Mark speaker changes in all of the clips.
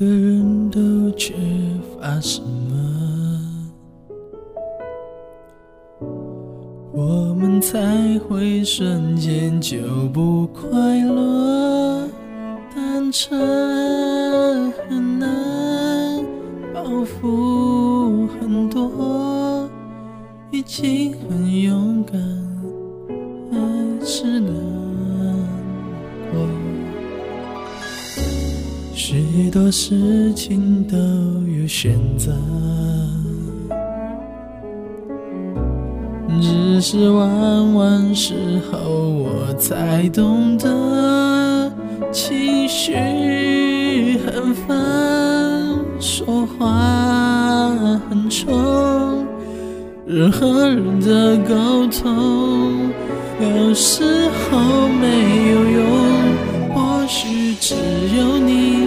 Speaker 1: 个人都缺乏什么，我们才会瞬间就不快乐？单纯很难，包袱很多，已经很勇敢，许多事情都有选择，只是往往时候我才懂得，情绪很烦，说话很冲，人和人的沟通有时候没有用，或许只有你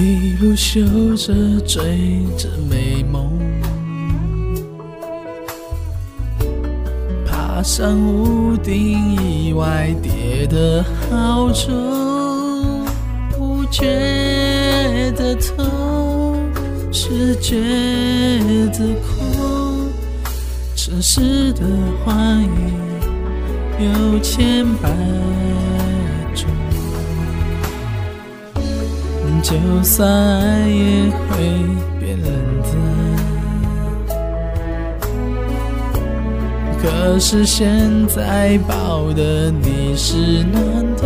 Speaker 1: 一路修着追着美梦，爬上屋顶，意外跌得好重，不觉得痛，是觉得空，城市的欢愉有千百就算爱也会变冷的，可是现在抱的你是暖的，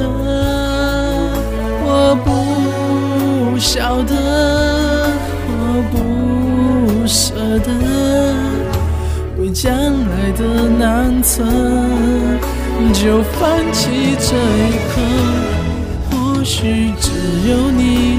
Speaker 1: 我不晓得，我不舍得，为将来的难测，就放弃这一刻。或许只有你